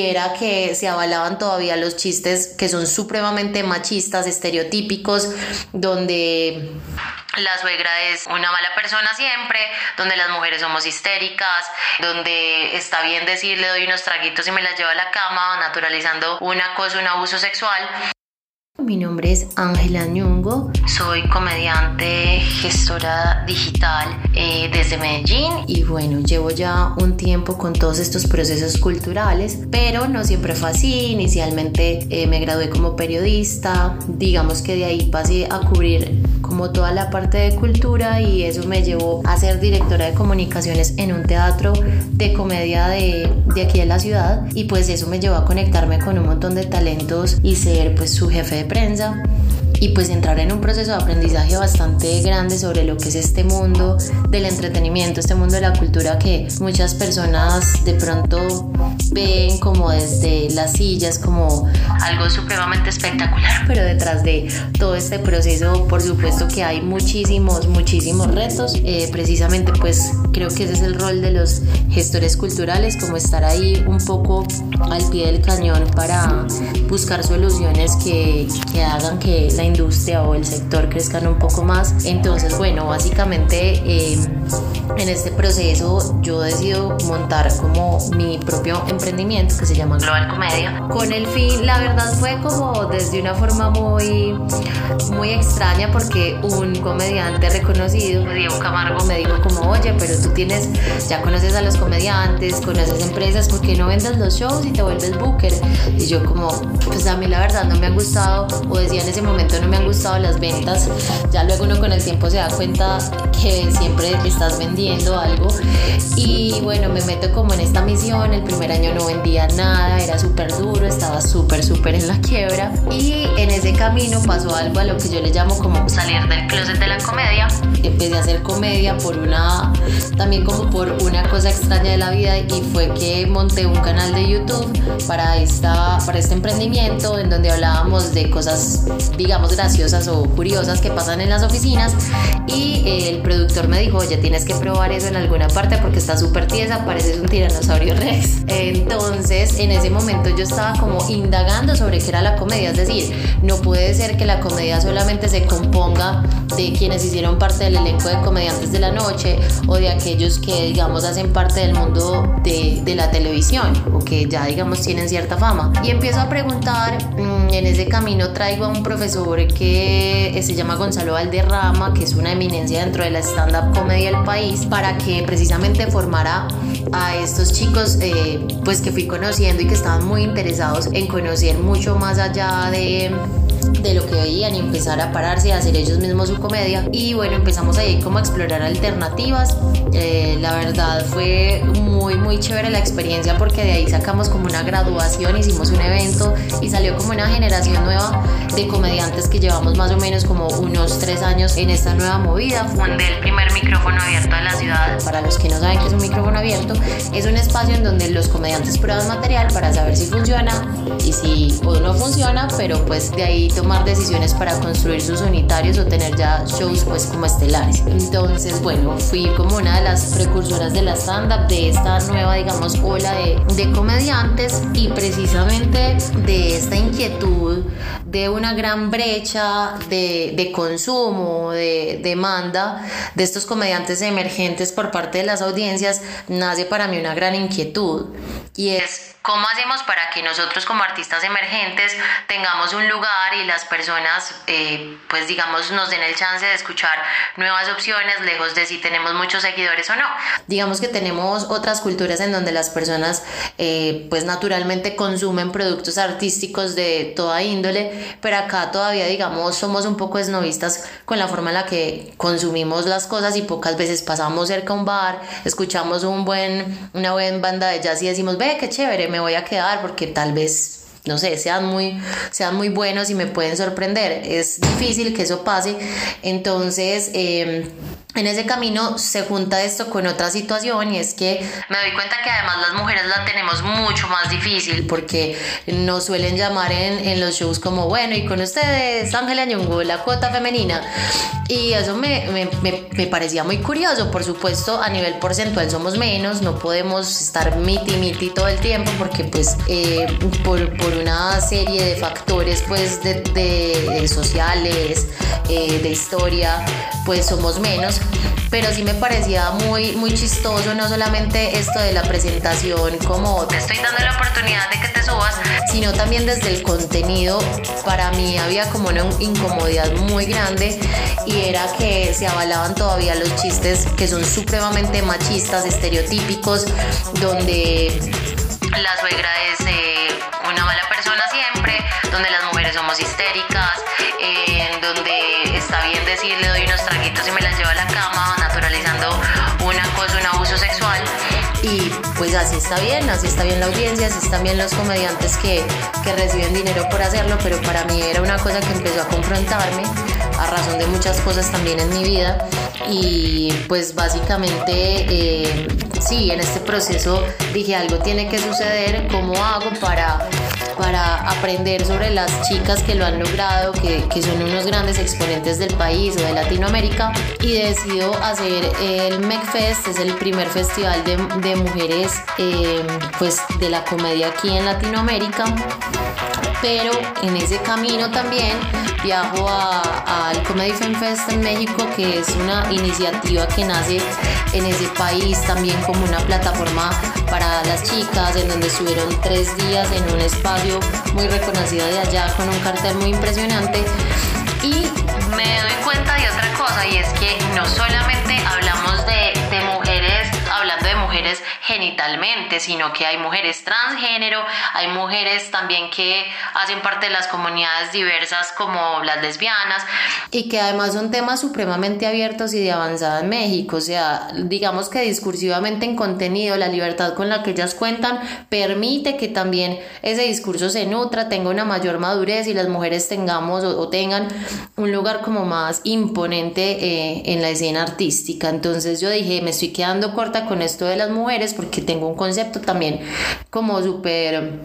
era que se avalaban todavía los chistes que son supremamente machistas, estereotípicos, donde la suegra es una mala persona siempre, donde las mujeres somos histéricas, donde está bien decir le doy unos traguitos y me las llevo a la cama, naturalizando una cosa, un abuso sexual. Mi nombre es Ángela Ñungo, soy comediante, gestora digital eh, desde Medellín. Y bueno, llevo ya un tiempo con todos estos procesos culturales, pero no siempre fue así. Inicialmente eh, me gradué como periodista, digamos que de ahí pasé a cubrir como toda la parte de cultura y eso me llevó a ser directora de comunicaciones en un teatro de comedia de, de aquí de la ciudad y pues eso me llevó a conectarme con un montón de talentos y ser pues su jefe de prensa y pues entrar en un proceso de aprendizaje bastante grande sobre lo que es este mundo del entretenimiento, este mundo de la cultura que muchas personas de pronto ven como desde las sillas como algo supremamente espectacular, pero detrás de todo este proceso por supuesto que hay muchísimos, muchísimos retos. Eh, precisamente pues creo que ese es el rol de los gestores culturales, como estar ahí un poco al pie del cañón para buscar soluciones que, que hagan que la industria o el sector crezcan un poco más. Entonces, bueno, básicamente em, en este proceso yo decido montar como mi propio emprendimiento que se llama Global Comedia. Con el fin, la verdad fue como desde una forma muy, muy extraña porque un comediante reconocido, Diego Camargo, me dijo como, oye, pero tú tienes, ya conoces a los comediantes, conoces empresas, ¿por qué no vendas los shows y te vuelves booker? Y yo como, pues a mí la verdad no me han gustado, o decía en ese momento no me han gustado las ventas, ya luego uno con el tiempo se da cuenta que siempre estás vendiendo algo. Y bueno, me meto como en esta misión, el primer año no vendía nada, era súper duro, estaba súper, súper en la quiebra. Y en ese camino pasó algo a lo que yo le llamo como salir del closet de la comedia, empecé a hacer comedia por una, también como por una cosa extraña de la vida y fue que monté un canal de YouTube para, esta, para este emprendimiento en donde hablábamos de cosas, digamos, graciosas o curiosas que pasan en las oficinas y el productor me dijo, oye, tienes que probar eso en alguna parte porque está súper tiesa, pareces un tiranosaurio rex. Entonces, en ese momento yo estaba como indagando sobre qué era la comedia, es decir, no puede ser que la comedia solamente se componga de quienes hicieron parte del elenco de comediantes de la noche o de aquellos que, digamos, hacen parte del mundo de, de la televisión o que ya, digamos, tienen cierta fama. Y empiezo a preguntar, mm, en ese camino traigo a un profesor que se llama Gonzalo Valderrama, que es una eminencia dentro de la stand-up comedy del país, para que precisamente formara a estos chicos eh, pues que fui conociendo y que estaban muy interesados en conocer mucho más allá de de lo que veían y empezar a pararse a hacer ellos mismos su comedia. Y bueno, empezamos ahí como a explorar alternativas. Eh, la verdad fue muy, muy chévere la experiencia porque de ahí sacamos como una graduación, hicimos un evento y salió como una generación nueva de comediantes que llevamos más o menos como unos tres años en esta nueva movida. Fundé el primer micrófono abierto de la ciudad. Para los que no saben qué es un micrófono abierto, es un espacio en donde los comediantes prueban material para saber si funciona y si o no funciona, pero pues de ahí tomar decisiones para construir sus unitarios o tener ya shows pues como estelares. Entonces, bueno, fui como una de las precursoras de la stand-up, de esta nueva, digamos, ola de, de comediantes y precisamente de esta inquietud de una gran brecha de, de consumo, de demanda de estos comediantes emergentes por parte de las audiencias, nace para mí una gran inquietud y es ¿Cómo hacemos para que nosotros como artistas emergentes tengamos un lugar y las personas, eh, pues digamos, nos den el chance de escuchar nuevas opciones, lejos de si tenemos muchos seguidores o no? Digamos que tenemos otras culturas en donde las personas, eh, pues naturalmente consumen productos artísticos de toda índole, pero acá todavía, digamos, somos un poco esnovistas con la forma en la que consumimos las cosas y pocas veces pasamos cerca a un bar, escuchamos un buen, una buena banda de jazz y decimos, ve, qué chévere me voy a quedar porque tal vez no sé, sean muy, sean muy buenos y me pueden sorprender. Es difícil que eso pase. Entonces, em, en ese camino se junta esto con otra situación y es que me doy cuenta que además las mujeres la tenemos mucho más difícil porque nos suelen llamar en, en los shows como, bueno, y con ustedes, Ángela Ñongo, la cuota femenina. Y eso me, me, me, parecía muy curioso, por supuesto, a nivel porcentual somos menos, no podemos estar miti miti todo el tiempo porque pues eh, por, por, una serie de factores pues de, de, sociales, eh, de historia, pues somos menos pero sí me parecía muy, muy chistoso, no solamente esto de la presentación, como te estoy dando la oportunidad de que te subas, sino también desde el contenido. Para mí había como una incomodidad muy grande y era que se avalaban todavía los chistes que son supremamente machistas, estereotípicos, donde la suegra es eh, una mala persona siempre, donde las mujeres somos histéricas, eh, donde está bien decir le doy unos traguitos y me las llevo a la cama, pues así está bien, así está bien la audiencia, así están bien los comediantes que, que reciben dinero por hacerlo, pero para mí era una cosa que empezó a confrontarme a razón de muchas cosas también en mi vida. Y pues básicamente eh, sí, en este proceso dije algo tiene que suceder, ¿cómo hago para para aprender sobre las chicas que lo han logrado, que, que, son unos grandes exponentes del país o de Latinoamérica. Y decido hacer el MECFest, es el primer festival de, de mujeres eh, pues de la comedia aquí en Latinoamérica pero en ese camino también viajo al Comedy Film Fest en México, que es una iniciativa que nace en ese país también como una plataforma para las chicas, en donde estuvieron tres días en un espacio muy reconocido de allá con un cartel muy impresionante. Y me doy cuenta de otra cosa, y es que no solamente genitalmente, sino que hay mujeres transgénero, hay mujeres también que hacen parte de las comunidades diversas como las lesbianas y que además son temas supremamente abiertos y de avanzada en México, o sea, digamos que discursivamente en contenido, la libertad con la que ellas cuentan permite que también ese discurso se nutra, tenga una mayor madurez y las mujeres tengamos o, tengan un lugar como más imponente eh, en la escena artística. Entonces yo dije, me estoy quedando corta con esto de las mujeres, porque tengo un concepto también como súper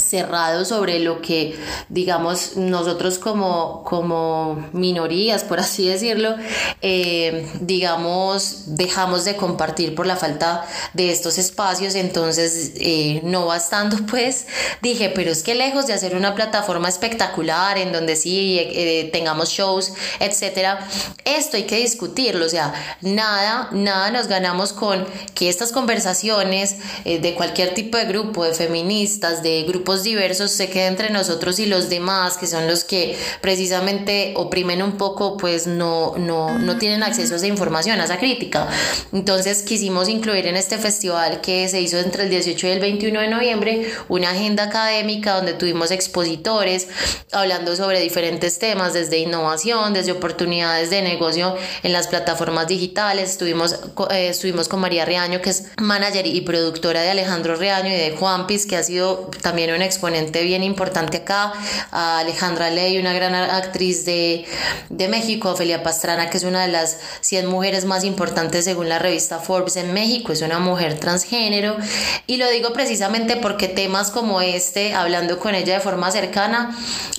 cerrado sobre lo que digamos nosotros como, como minorías por así decirlo eh, digamos dejamos de compartir por la falta de estos espacios. Entonces eh, no bastando pues dije pero es que lejos de hacer una plataforma espectacular en donde sí eh, tengamos shows etcétera esto hay que discutirlo o sea nada nada nos ganamos con que estas conversaciones de cualquier tipo de grupo de feministas de grupos grupos diversos se queda entre nosotros y los demás, que son los que precisamente oprimen un poco, pues no, no, no tienen acceso a esa información, a esa crítica. Entonces quisimos incluir en este festival que se hizo entre el 18 y el 21 de noviembre una agenda académica donde tuvimos expositores hablando sobre diferentes temas, desde innovación, desde oportunidades de negocio en las plataformas digitales. Estuvimos, eh, estuvimos con María Reaño, que es manager y productora de Alejandro Reaño y de Juan Piz, que ha sido también un exponente bien importante acá, a Alejandra Ley, una gran actriz de, de México, Ofelia Pastrana, que es una de las 100 mujeres más importantes según la revista Forbes en México, es una mujer transgénero. Y lo digo precisamente porque temas como este, hablando con ella de forma cercana,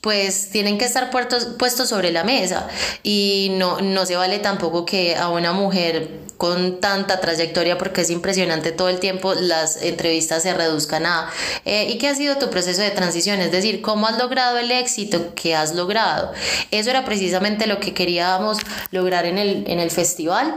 pues tienen que estar puestos, puestos sobre la mesa y no, no se vale tampoco que a una mujer con tanta trayectoria, porque es impresionante todo el tiempo, las entrevistas se reduzcan a eh, ¿y qué ha sido tu proceso de transición? Es decir, ¿cómo has logrado el éxito que has logrado? Eso era precisamente lo que queríamos lograr en el, en el festival.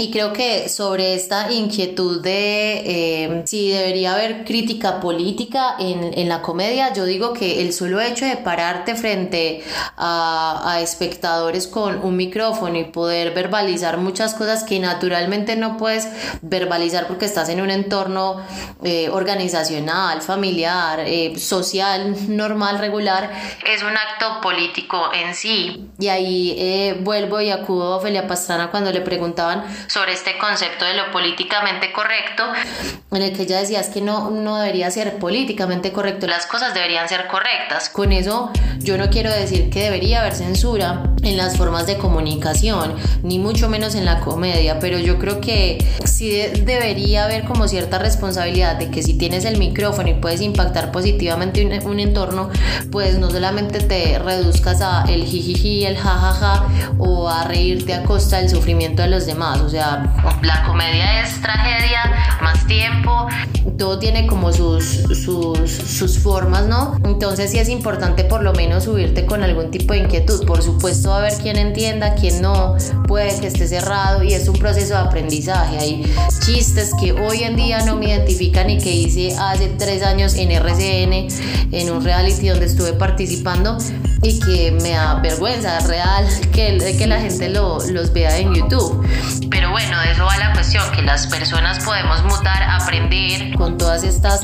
Y creo que sobre esta inquietud de eh, si debería haber crítica política en, en, la comedia, yo digo que el solo hecho de pararte frente a, a, espectadores con un micrófono y poder verbalizar muchas cosas que naturalmente no puedes verbalizar porque estás en un entorno eh, organizacional, familiar, eh, social, normal, regular, es un acto político en sí. Y ahí vuelvo y acudo a Ofelia Pastrana cuando le preguntaban sobre este concepto de lo políticamente correcto, en el que ella decía es que no, no debería ser políticamente correcto, las cosas deberían ser correctas. Con eso yo no quiero decir que debería haber censura, en las formas de comunicación, ni mucho menos en la comedia, pero yo creo que sí debería haber como cierta responsabilidad de que si tienes el micrófono y puedes impactar positivamente un, un entorno, pues no solamente te reduzcas a el jijiji, el jajaja o a reírte a costa del sufrimiento de los demás, o sea, la comedia es tragedia, más tiempo, todo tiene como sus, sus, sus formas, ¿no? Entonces sí es importante por lo menos subirte con algún tipo de inquietud, por supuesto va a haber quien entienda, quien no, puede que esté cerrado y es un proceso de aprendizaje. Hay chistes que hoy en día no me identifican y que hice hace tres años en RCN, en un reality donde estuve participando y que me da vergüenza real que, que la gente lo, los vea en YouTube. Pero bueno, de eso va la cuestión, que las personas podemos mutar, aprender con todas estas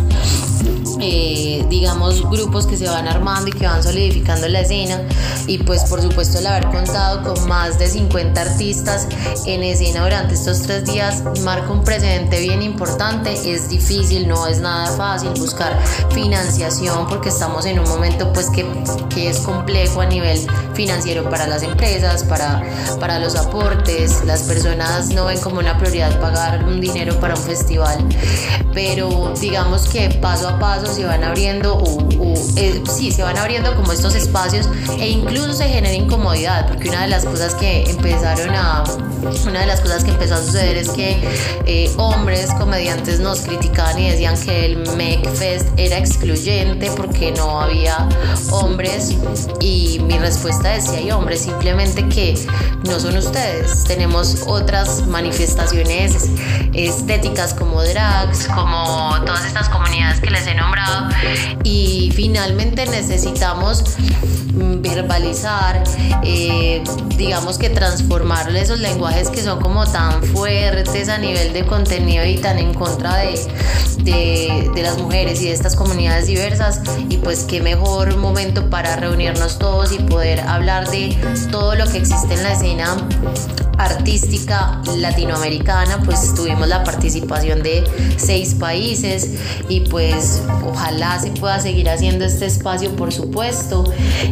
eh, digamos, grupos que se van armando y que van solidificando la escena. Y pues por supuesto el haber contado con más de 50 artistas en escena durante estos tres días marca un precedente bien importante. Es difícil, no es nada fácil buscar financiación porque estamos en un momento pues que, que es complejo a nivel financiero para las empresas, para, para los aportes. Las personas no ven como una prioridad pagar un dinero para un festival. Pero digamos que paso a paso se van abriendo o, eh, sí, se van abriendo como estos espacios e incluso se genera incomodidad porque una de las cosas que empezaron a una de las cosas que empezó a suceder es que eh, hombres comediantes nos criticaban y decían que el Fest era excluyente porque no había hombres y mi respuesta decía hay hombres simplemente que no son ustedes. Tenemos otras manifestaciones estéticas como drags como todas estas comunidades que les he nombrado y finalmente necesitamos verbalizar, eh, digamos que transformar esos lenguajes que son como tan fuertes a nivel de contenido y tan en contra de, de, de las mujeres y de estas comunidades diversas. Y pues qué mejor momento para reunirnos todos y poder hablar de todo lo que existe en la escena artística latinoamericana, pues tuvimos la participación de seis países y pues ojalá se pueda seguir haciendo este espacio, por supuesto,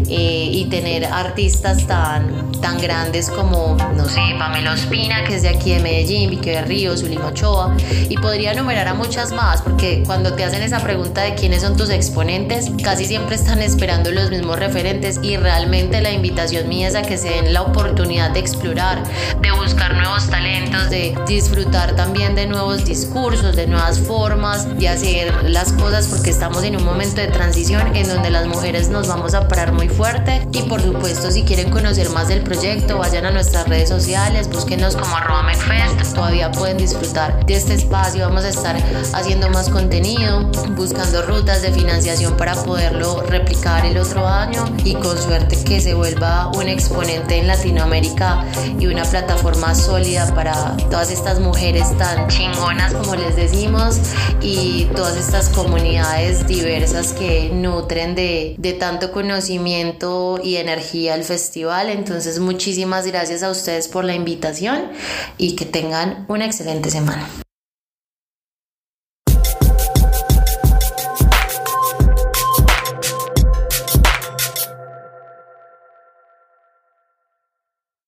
eh, y tener artistas tan, tan grandes como, no sé, Pamela Ospina, que es de aquí de Medellín, Vicky de Ríos, Zulima Ochoa, y podría enumerar a muchas más, porque cuando te hacen esa pregunta de quiénes son tus exponentes, casi siempre están esperando los mismos referentes y realmente la invitación mía es a que se den la oportunidad de explorar, de buscar nuevos talentos, de disfrutar también de nuevos discursos, de nuevas formas de hacer las cosas, porque estamos en un momento de transición en donde las mujeres nos vamos a parar muy fuerte. Y por supuesto, si quieren conocer más del proyecto, vayan a nuestras redes sociales, búsquenos como arroba McFest, todavía pueden disfrutar de este espacio, vamos a estar haciendo más contenido, buscando rutas de financiación para poderlo replicar el otro año y con suerte que se vuelva un exponente en Latinoamérica y una plataforma sólida para todas estas mujeres tan chingonas como les decimos y todas estas comunidades diversas que nutren de, de tanto conocimiento y energía al festival. Entonces muchísimas gracias a ustedes por la invitación y que tengan una excelente semana.